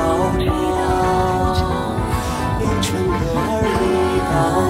道，迎春歌儿里道。